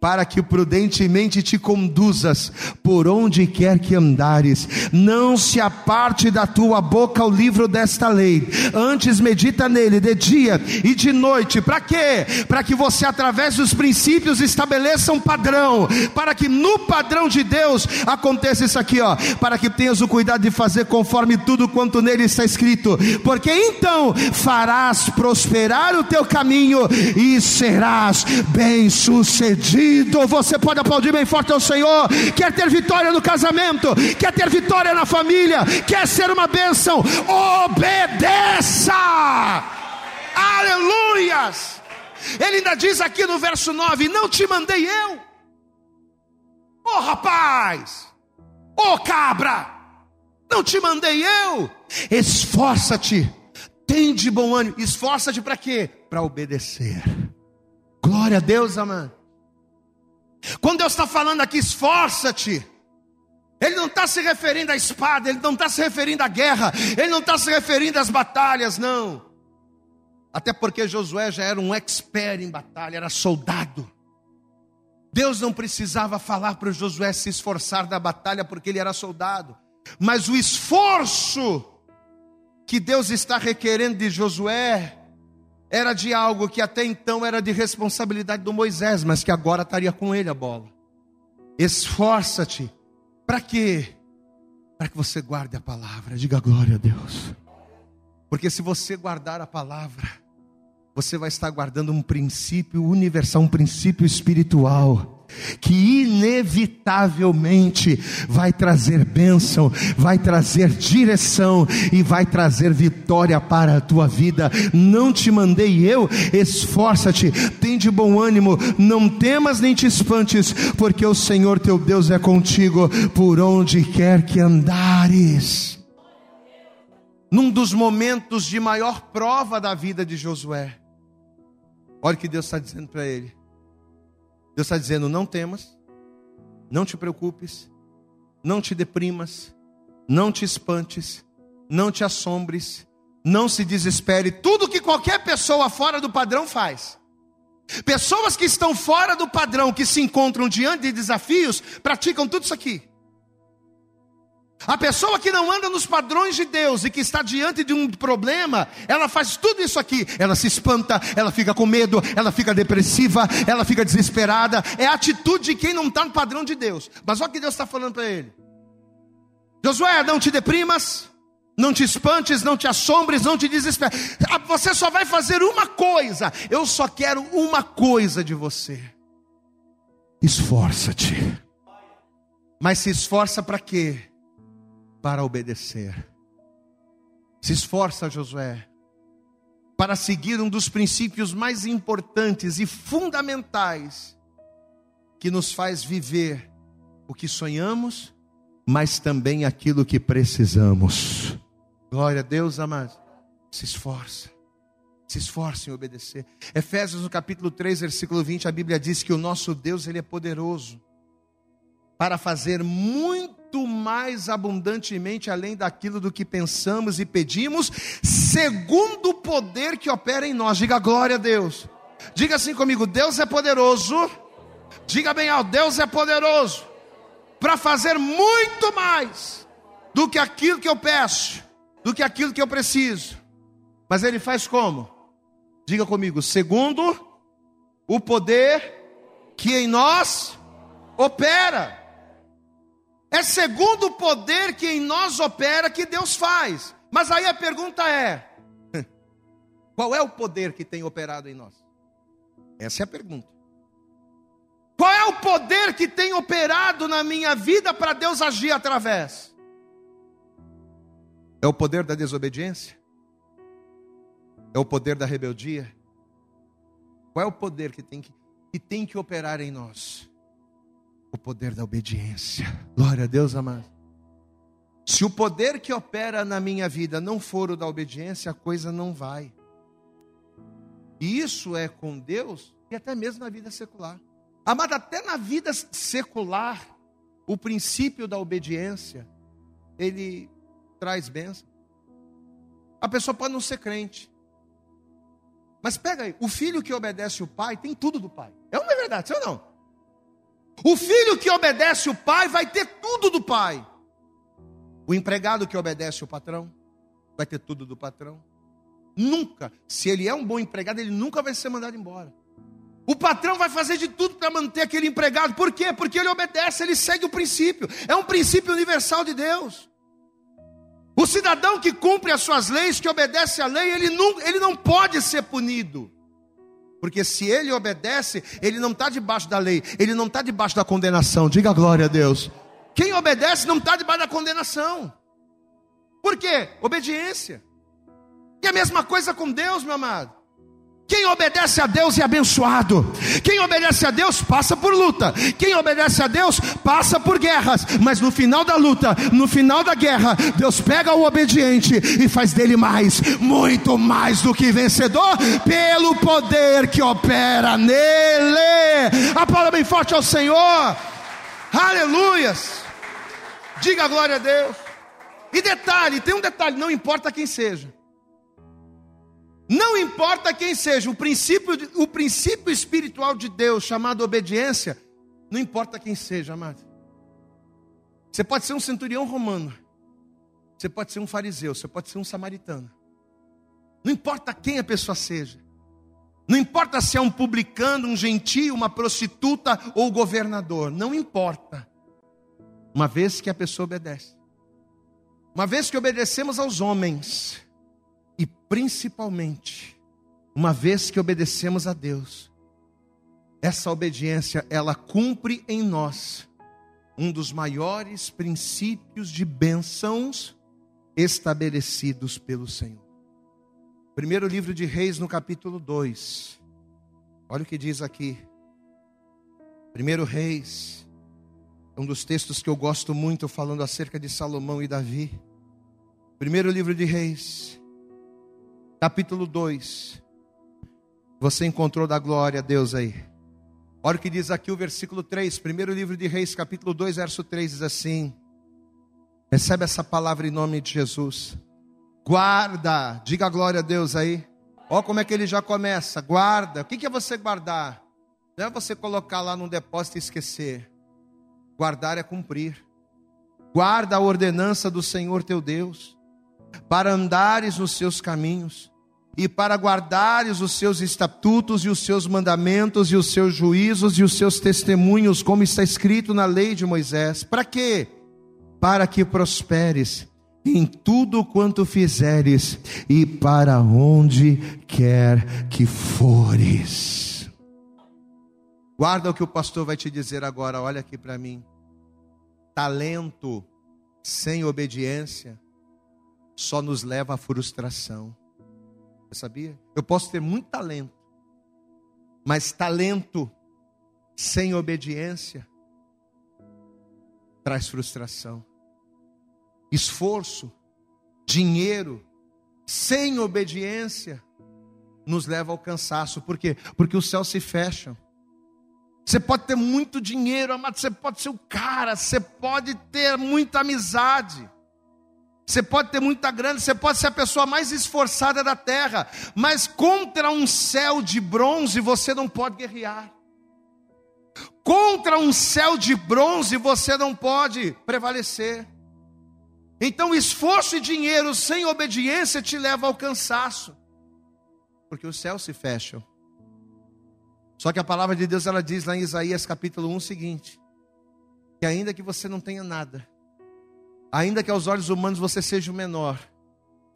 Speaker 2: para que prudentemente te conduzas por onde quer que andares. Não se aparte da tua boca o livro desta lei. Antes medita nele de dia e de noite. Para quê? Para que você através dos princípios estabeleça um padrão, para que no padrão de Deus aconteça isso aqui, ó, para que tenhas o cuidado de fazer conforme tudo quanto nele está escrito. Porque então farás prosperar o teu caminho e serás bem-sucedido ungido. Você pode aplaudir bem forte ao Senhor. Quer ter vitória no casamento, quer ter vitória na família, quer ser uma bênção. Obedeça! Aleluias! Ele ainda diz aqui no verso 9: Não te mandei eu, ô oh, rapaz, ô oh, cabra, não te mandei eu. Esforça-te, tem de bom ânimo. Esforça-te para quê? Para obedecer. Glória a Deus, amado. Quando Deus está falando aqui, esforça-te. Ele não está se referindo à espada, ele não está se referindo à guerra, ele não está se referindo às batalhas, não. Até porque Josué já era um expert em batalha, era soldado. Deus não precisava falar para Josué se esforçar da batalha, porque ele era soldado. Mas o esforço que Deus está requerendo de Josué era de algo que até então era de responsabilidade do Moisés, mas que agora estaria com ele a bola. Esforça-te. Para quê? Para que você guarde a palavra. Diga glória a Deus. Porque se você guardar a palavra, você vai estar guardando um princípio universal, um princípio espiritual que inevitavelmente vai trazer bênção, vai trazer direção e vai trazer vitória para a tua vida. Não te mandei eu, esforça-te, tem de bom ânimo, não temas nem te espantes, porque o Senhor teu Deus é contigo por onde quer que andares. Num dos momentos de maior prova da vida de Josué, olha o que Deus está dizendo para ele Deus está dizendo: não temas, não te preocupes, não te deprimas, não te espantes, não te assombres, não se desespere. Tudo que qualquer pessoa fora do padrão faz. Pessoas que estão fora do padrão, que se encontram diante de desafios, praticam tudo isso aqui. A pessoa que não anda nos padrões de Deus e que está diante de um problema, ela faz tudo isso aqui. Ela se espanta, ela fica com medo, ela fica depressiva, ela fica desesperada. É a atitude de quem não está no padrão de Deus. Mas olha o que Deus está falando para ele: Josué, não te deprimas, não te espantes, não te assombres, não te desesperes. Ah, você só vai fazer uma coisa. Eu só quero uma coisa de você. Esforça-te. Mas se esforça para quê? Para obedecer. Se esforça, Josué, para seguir um dos princípios mais importantes e fundamentais que nos faz viver o que sonhamos, mas também aquilo que precisamos. Glória a Deus, amados. Se esforça. Se esforce em obedecer. Efésios no capítulo 3, versículo 20, a Bíblia diz que o nosso Deus, ele é poderoso para fazer muito mais abundantemente além daquilo do que pensamos e pedimos, segundo o poder que opera em nós. Diga glória a Deus. Diga assim comigo: Deus é poderoso. Diga bem alto: Deus é poderoso para fazer muito mais do que aquilo que eu peço do que aquilo que eu preciso. Mas ele faz como? Diga comigo, segundo o poder que em nós opera. É segundo o poder que em nós opera que Deus faz. Mas aí a pergunta é: qual é o poder que tem operado em nós? Essa é a pergunta. Qual é o poder que tem operado na minha vida para Deus agir através? É o poder da desobediência? É o poder da rebeldia? Qual é o poder que tem que, que tem que operar em nós? O poder da obediência. Glória a Deus, amado. Se o poder que opera na minha vida não for o da obediência, a coisa não vai. E isso é com Deus e até mesmo na vida secular. Amado, até na vida secular, o princípio da obediência, ele traz bênção. A pessoa pode não ser crente. Mas pega aí, o filho que obedece o pai tem tudo do pai. É é verdade? Ou não? O filho que obedece o pai vai ter tudo do pai. O empregado que obedece o patrão vai ter tudo do patrão. Nunca, se ele é um bom empregado, ele nunca vai ser mandado embora. O patrão vai fazer de tudo para manter aquele empregado. Por quê? Porque ele obedece, ele segue o princípio. É um princípio universal de Deus. O cidadão que cumpre as suas leis, que obedece à lei, ele não, ele não pode ser punido. Porque se ele obedece, ele não está debaixo da lei, ele não está debaixo da condenação. Diga glória a Deus. Quem obedece não está debaixo da condenação. Por quê? Obediência. E a mesma coisa com Deus, meu amado. Quem obedece a Deus é abençoado. Quem obedece a Deus passa por luta. Quem obedece a Deus passa por guerras. Mas no final da luta, no final da guerra, Deus pega o obediente e faz dele mais, muito mais do que vencedor, pelo poder que opera nele. Aplauda bem forte ao Senhor. Aleluias. Diga glória a Deus. E detalhe, tem um detalhe, não importa quem seja. Não importa quem seja, o princípio, o princípio espiritual de Deus, chamado obediência, não importa quem seja, amado. Você pode ser um centurião romano, você pode ser um fariseu, você pode ser um samaritano. Não importa quem a pessoa seja. Não importa se é um publicano, um gentio, uma prostituta ou governador. Não importa. Uma vez que a pessoa obedece. Uma vez que obedecemos aos homens, e principalmente, uma vez que obedecemos a Deus, essa obediência, ela cumpre em nós um dos maiores princípios de bênçãos estabelecidos pelo Senhor. Primeiro livro de Reis, no capítulo 2. Olha o que diz aqui. Primeiro Reis, é um dos textos que eu gosto muito, falando acerca de Salomão e Davi. Primeiro livro de Reis, capítulo 2. Você encontrou da glória a Deus aí. Olha o que diz aqui o versículo 3, primeiro livro de Reis, capítulo 2, verso 3, diz assim: Recebe essa palavra em nome de Jesus. Guarda, diga glória a Deus aí. Ó como é que ele já começa. Guarda. O que é você guardar? Não é você colocar lá num depósito e esquecer. Guardar é cumprir. Guarda a ordenança do Senhor teu Deus, para andares nos seus caminhos e para guardares os seus estatutos e os seus mandamentos e os seus juízos e os seus testemunhos, como está escrito na lei de Moisés. Para quê? Para que prosperes em tudo quanto fizeres e para onde quer que fores. Guarda o que o pastor vai te dizer agora, olha aqui para mim. Talento sem obediência só nos leva à frustração. Sabia? Eu posso ter muito talento, mas talento sem obediência traz frustração. Esforço, dinheiro sem obediência nos leva ao cansaço. Por quê? Porque os céus se fecham. Você pode ter muito dinheiro, amado, você pode ser o cara, você pode ter muita amizade. Você pode ter muita grana, você pode ser a pessoa mais esforçada da terra, mas contra um céu de bronze você não pode guerrear. Contra um céu de bronze você não pode prevalecer. Então, esforço e dinheiro sem obediência te leva ao cansaço, porque os céus se fecham. Só que a palavra de Deus ela diz lá em Isaías capítulo 1 o seguinte: que ainda que você não tenha nada, ainda que aos olhos humanos você seja o menor,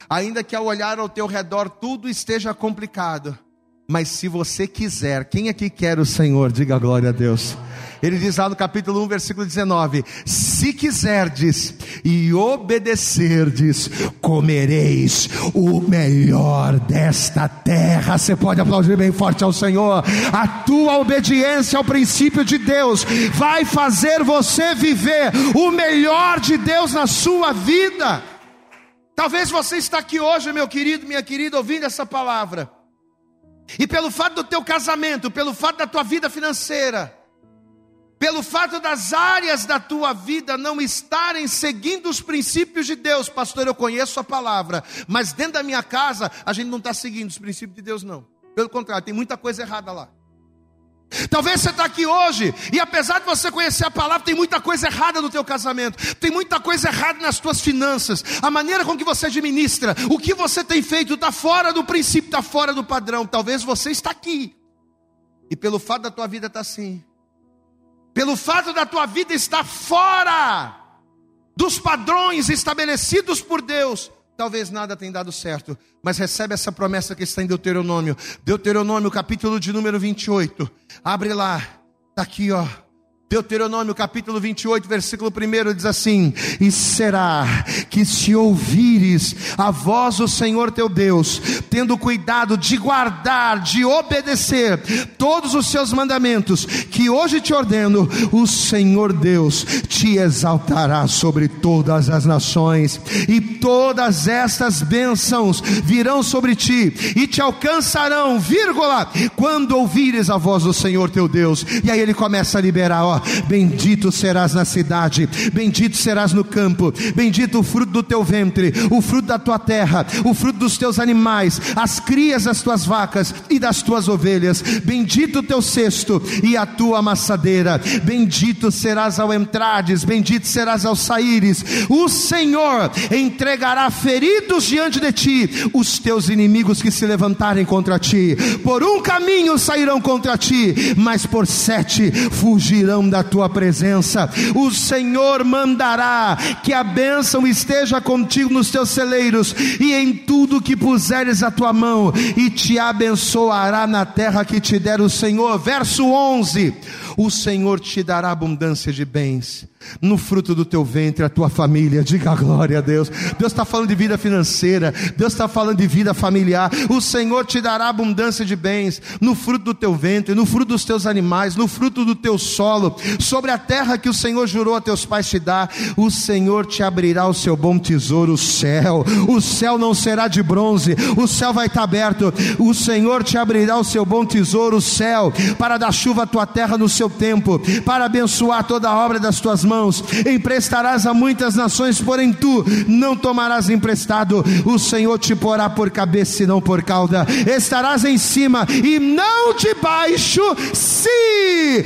Speaker 2: ainda que ao olhar ao teu redor tudo esteja complicado, mas se você quiser, quem aqui quer o Senhor, diga glória a Deus. Ele diz lá no capítulo 1, versículo 19: Se quiserdes e obedecerdes, comereis o melhor desta terra. Você pode aplaudir bem forte ao Senhor. A tua obediência ao princípio de Deus vai fazer você viver o melhor de Deus na sua vida. Talvez você está aqui hoje, meu querido, minha querida, ouvindo essa palavra. E pelo fato do teu casamento, pelo fato da tua vida financeira, pelo fato das áreas da tua vida não estarem seguindo os princípios de Deus, pastor, eu conheço a palavra, mas dentro da minha casa a gente não está seguindo os princípios de Deus, não. Pelo contrário, tem muita coisa errada lá. Talvez você está aqui hoje e apesar de você conhecer a palavra, tem muita coisa errada no teu casamento, tem muita coisa errada nas tuas finanças, a maneira com que você administra, o que você tem feito está fora do princípio, está fora do padrão. Talvez você está aqui e pelo fato da tua vida estar tá assim, pelo fato da tua vida estar fora dos padrões estabelecidos por Deus, talvez nada tenha dado certo, mas recebe essa promessa que está em Deuteronômio, Deuteronômio, capítulo de número 28. Abre lá, está aqui, ó. Deuteronômio capítulo 28, versículo 1 diz assim: E será que se ouvires a voz do Senhor teu Deus, tendo cuidado de guardar, de obedecer todos os seus mandamentos, que hoje te ordeno, o Senhor Deus te exaltará sobre todas as nações, e todas estas bênçãos virão sobre ti e te alcançarão, vírgula, quando ouvires a voz do Senhor teu Deus. E aí ele começa a liberar, ó Bendito serás na cidade, bendito serás no campo, bendito o fruto do teu ventre, o fruto da tua terra, o fruto dos teus animais, as crias das tuas vacas e das tuas ovelhas. Bendito o teu cesto e a tua amassadeira. Bendito serás ao entrades, bendito serás ao saíres. O Senhor entregará feridos diante de ti os teus inimigos que se levantarem contra ti. Por um caminho sairão contra ti, mas por sete fugirão da tua presença. O Senhor mandará que a bênção esteja contigo nos teus celeiros e em tudo que puseres a tua mão, e te abençoará na terra que te der o Senhor. Verso 11: O Senhor te dará abundância de bens no fruto do teu ventre, a tua família. Diga glória a Deus. Deus está falando de vida financeira, Deus está falando de vida familiar. O Senhor te dará abundância de bens no fruto do teu ventre, no fruto dos teus animais, no fruto do teu solo, sobre a terra que o Senhor jurou a teus pais te dar. O Senhor te abrirá o seu bom tesouro, o céu. O céu não será de bronze, o céu vai estar aberto. O Senhor te abrirá o seu bom tesouro, o céu, para dar chuva à tua terra no seu seu tempo, para abençoar toda a obra das tuas mãos. Emprestarás a muitas nações, porém tu não tomarás emprestado. O Senhor te porá por cabeça e não por cauda. Estarás em cima e não debaixo, se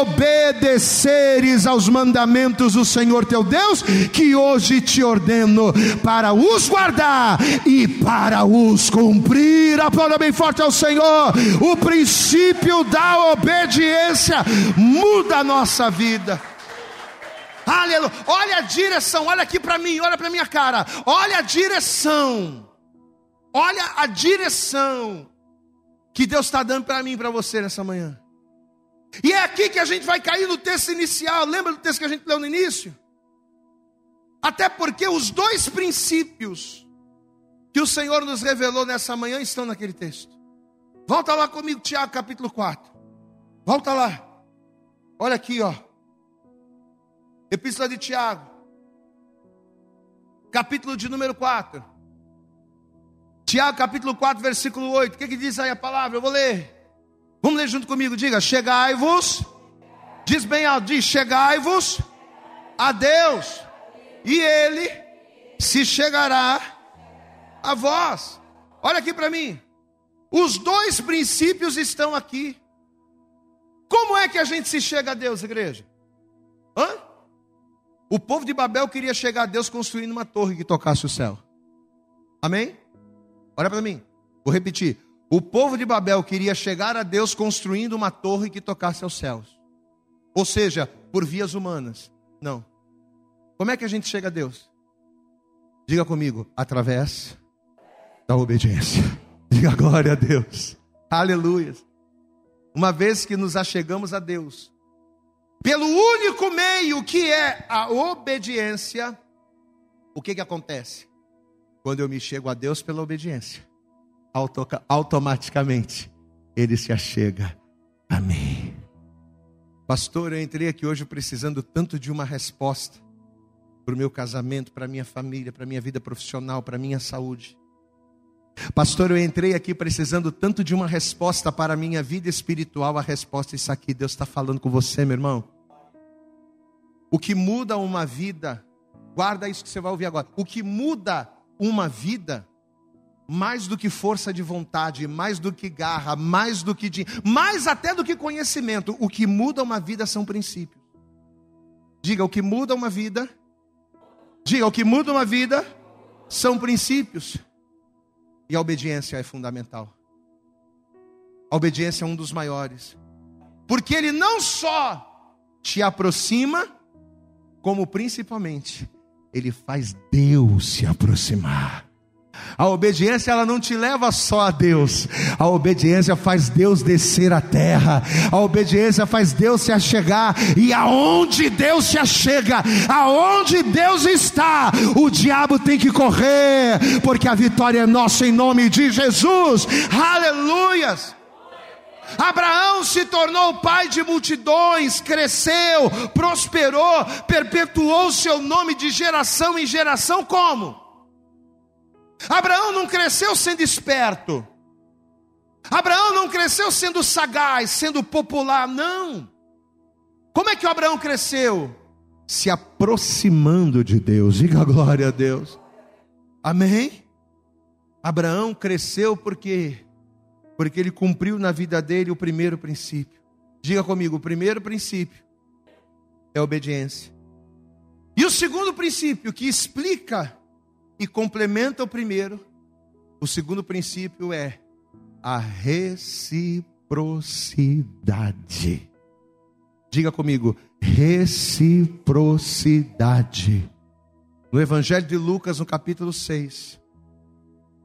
Speaker 2: obedeceres aos mandamentos do Senhor teu Deus, que hoje te ordeno para os guardar e para os cumprir. Aplauda bem forte ao Senhor. O princípio da obediência muda a nossa vida. Aleluia. Olha a direção, olha aqui para mim, olha para minha cara. Olha a direção. Olha a direção que Deus está dando para mim e para você nessa manhã. E é aqui que a gente vai cair no texto inicial. Lembra do texto que a gente leu no início? Até porque os dois princípios que o Senhor nos revelou nessa manhã estão naquele texto. Volta lá comigo, Tiago capítulo 4. Volta lá. Olha aqui, ó. Epístola de Tiago. Capítulo de número 4. Tiago capítulo 4, versículo 8. O que, que diz aí a palavra? Eu vou ler. Vamos ler junto comigo. Diga: Chegai-vos. Diz bem alto: Diz: Chegai-vos a Deus e ele se chegará a vós. Olha aqui para mim. Os dois princípios estão aqui. Como é que a gente se chega a Deus, igreja? Hã? O povo de Babel queria chegar a Deus construindo uma torre que tocasse o céu. Amém? Olha para mim. Vou repetir. O povo de Babel queria chegar a Deus construindo uma torre que tocasse aos céus. Ou seja, por vias humanas. Não. Como é que a gente chega a Deus? Diga comigo, através da obediência. Diga glória a Deus. Aleluia. Uma vez que nos achegamos a Deus, pelo único meio que é a obediência, o que que acontece? Quando eu me chego a Deus pela obediência, automaticamente ele se achega a mim. Pastor, eu entrei aqui hoje precisando tanto de uma resposta para o meu casamento, para a minha família, para a minha vida profissional, para a minha saúde. Pastor, eu entrei aqui precisando tanto de uma resposta para a minha vida espiritual. A resposta é isso aqui. Deus está falando com você, meu irmão. O que muda uma vida, guarda isso que você vai ouvir agora. O que muda uma vida, mais do que força de vontade, mais do que garra, mais do que de, mais até do que conhecimento, o que muda uma vida são princípios. Diga, o que muda uma vida Diga, o que muda uma vida são princípios. E a obediência é fundamental. A obediência é um dos maiores. Porque ele não só te aproxima, como principalmente ele faz Deus se aproximar. A obediência ela não te leva só a Deus. A obediência faz Deus descer à terra. A obediência faz Deus se achegar. E aonde Deus se achega, aonde Deus está, o diabo tem que correr, porque a vitória é nossa em nome de Jesus. Aleluias. Abraão se tornou pai de multidões, cresceu, prosperou, perpetuou seu nome de geração em geração como? Abraão não cresceu sendo esperto. Abraão não cresceu sendo sagaz, sendo popular, não. Como é que o Abraão cresceu? Se aproximando de Deus. Diga glória a Deus. Amém? Abraão cresceu porque porque ele cumpriu na vida dele o primeiro princípio. Diga comigo, o primeiro princípio é obediência. E o segundo princípio que explica e complementa o primeiro. O segundo princípio é a reciprocidade. Diga comigo, reciprocidade. No Evangelho de Lucas, no capítulo 6,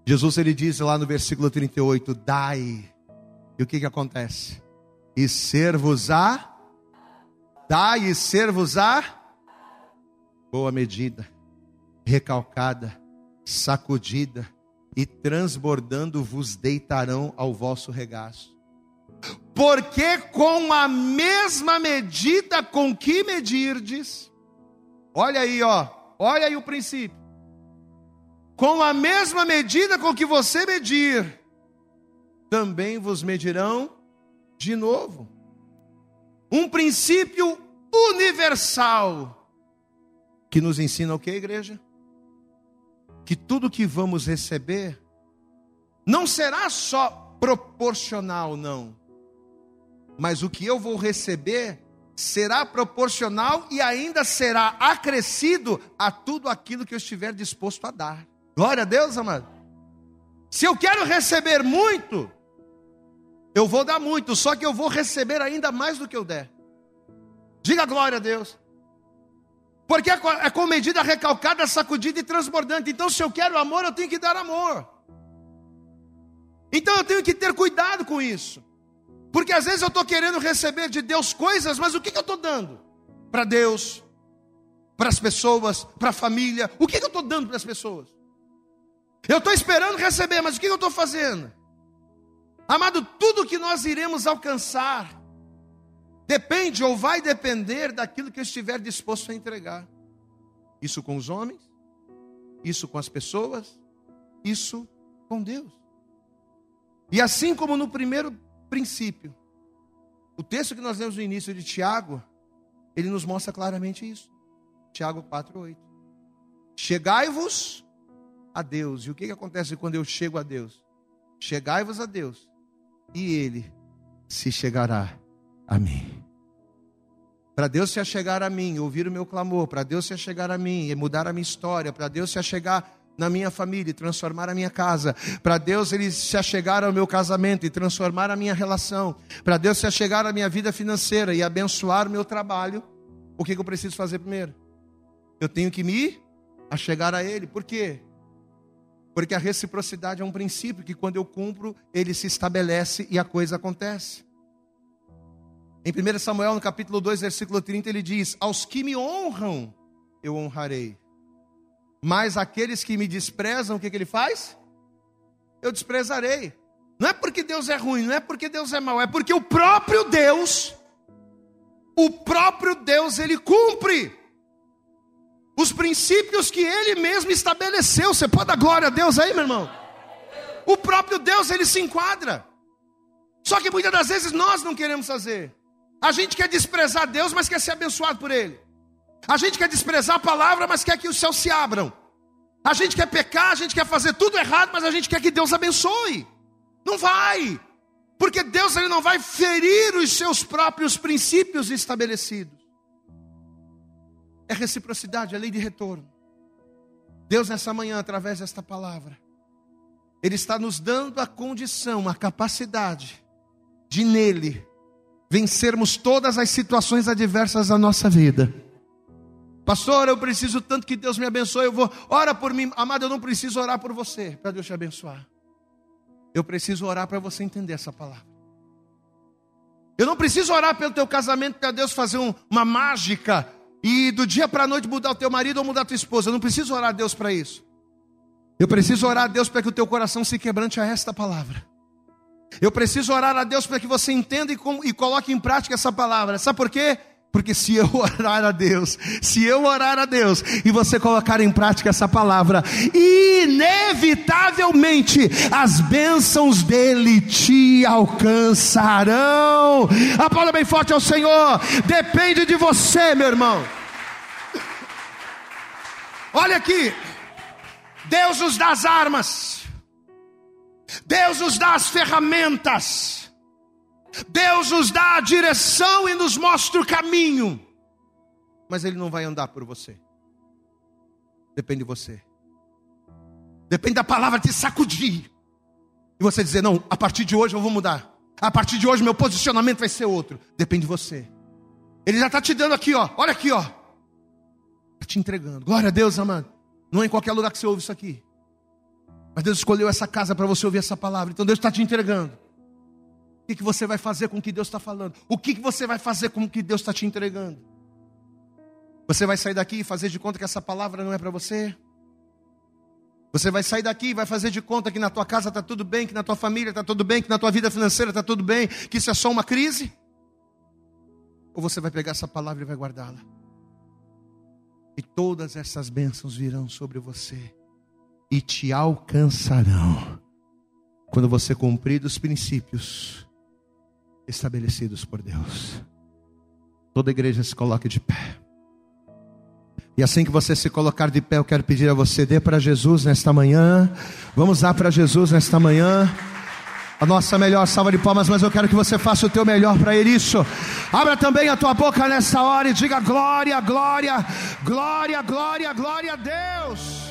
Speaker 2: Jesus ele diz lá no versículo 38: Dai. E o que que acontece? E ser-vos-á, dai e ser-vos-á, boa medida, recalcada, sacudida e transbordando vos deitarão ao vosso regaço. Porque com a mesma medida com que medirdes, olha aí, ó, olha aí o princípio. Com a mesma medida com que você medir, também vos medirão de novo. um princípio universal que nos ensina o que, igreja? Que tudo que vamos receber não será só proporcional, não, mas o que eu vou receber será proporcional e ainda será acrescido a tudo aquilo que eu estiver disposto a dar. Glória a Deus, amado. Se eu quero receber muito, eu vou dar muito, só que eu vou receber ainda mais do que eu der. Diga glória a Deus. Porque é, é com medida recalcada, sacudida e transbordante. Então, se eu quero amor, eu tenho que dar amor. Então, eu tenho que ter cuidado com isso. Porque às vezes eu estou querendo receber de Deus coisas, mas o que, que eu estou dando? Para Deus, para as pessoas, para a família. O que, que eu estou dando para as pessoas? Eu estou esperando receber, mas o que, que eu estou fazendo? Amado, tudo que nós iremos alcançar depende ou vai depender daquilo que eu estiver disposto a entregar. Isso com os homens, isso com as pessoas, isso com Deus. E assim como no primeiro princípio. O texto que nós lemos no início de Tiago, ele nos mostra claramente isso. Tiago 4:8. Chegai-vos a Deus. E o que, que acontece quando eu chego a Deus? Chegai-vos a Deus, e Ele se chegará a mim. Para Deus se achegar a mim, ouvir o meu clamor, para Deus se achegar a mim e mudar a minha história, para Deus se achegar na minha família e transformar a minha casa. Para Deus ele se achegar ao meu casamento e transformar a minha relação. Para Deus se achegar à minha vida financeira e abençoar o meu trabalho. O que, que eu preciso fazer primeiro? Eu tenho que me achegar a Ele. Por quê? Porque a reciprocidade é um princípio que quando eu cumpro, ele se estabelece e a coisa acontece. Em 1 Samuel, no capítulo 2, versículo 30, ele diz: Aos que me honram, eu honrarei. Mas aqueles que me desprezam, o que, que ele faz? Eu desprezarei. Não é porque Deus é ruim, não é porque Deus é mau, é porque o próprio Deus, o próprio Deus, ele cumpre os princípios que ele mesmo estabeleceu. Você pode dar glória a Deus aí, meu irmão? O próprio Deus, ele se enquadra. Só que muitas das vezes nós não queremos fazer. A gente quer desprezar Deus, mas quer ser abençoado por Ele. A gente quer desprezar a palavra, mas quer que os céus se abram. A gente quer pecar, a gente quer fazer tudo errado, mas a gente quer que Deus abençoe. Não vai. Porque Deus ele não vai ferir os seus próprios princípios estabelecidos. É reciprocidade, é lei de retorno. Deus nessa manhã, através desta palavra, Ele está nos dando a condição, a capacidade de nele vencermos todas as situações adversas da nossa vida Pastor, eu preciso tanto que Deus me abençoe. Eu vou, ora por mim, amado. Eu não preciso orar por você para Deus te abençoar. Eu preciso orar para você entender essa palavra. Eu não preciso orar pelo teu casamento para Deus fazer um, uma mágica e do dia para a noite mudar o teu marido ou mudar a tua esposa. Eu não preciso orar a Deus para isso. Eu preciso orar a Deus para que o teu coração se quebrante a esta palavra. Eu preciso orar a Deus para que você entenda e, e coloque em prática essa palavra. Sabe por quê? Porque se eu orar a Deus, se eu orar a Deus e você colocar em prática essa palavra, inevitavelmente as bênçãos dele te alcançarão. Aplauda bem forte ao Senhor. Depende de você, meu irmão. Olha aqui. Deus nos dá as armas. Deus nos dá as ferramentas. Deus nos dá a direção e nos mostra o caminho, mas Ele não vai andar por você. Depende de você. Depende da palavra te sacudir. E você dizer: Não, a partir de hoje eu vou mudar. A partir de hoje meu posicionamento vai ser outro. Depende de você. Ele já está te dando aqui, ó. Olha aqui, ó. Está te entregando. Glória a Deus, amado. Não é em qualquer lugar que você ouve isso aqui. Mas Deus escolheu essa casa para você ouvir essa palavra. Então Deus está te entregando. O que, que você vai fazer com o que Deus está falando? O que, que você vai fazer com o que Deus está te entregando? Você vai sair daqui e fazer de conta que essa palavra não é para você? Você vai sair daqui e vai fazer de conta que na tua casa está tudo bem, que na tua família está tudo bem, que na tua vida financeira está tudo bem, que isso é só uma crise? Ou você vai pegar essa palavra e vai guardá-la? E todas essas bênçãos virão sobre você e te alcançarão quando você cumprir os princípios estabelecidos por Deus.
Speaker 3: Toda igreja se coloque de pé. E assim que você se colocar de pé, eu quero pedir a você, dê para Jesus nesta manhã. Vamos dar para Jesus nesta manhã. A nossa melhor salva de palmas, mas eu quero que você faça o teu melhor para Ele. Isso. Abra também a tua boca nessa hora e diga glória, glória, glória, glória, glória a Deus.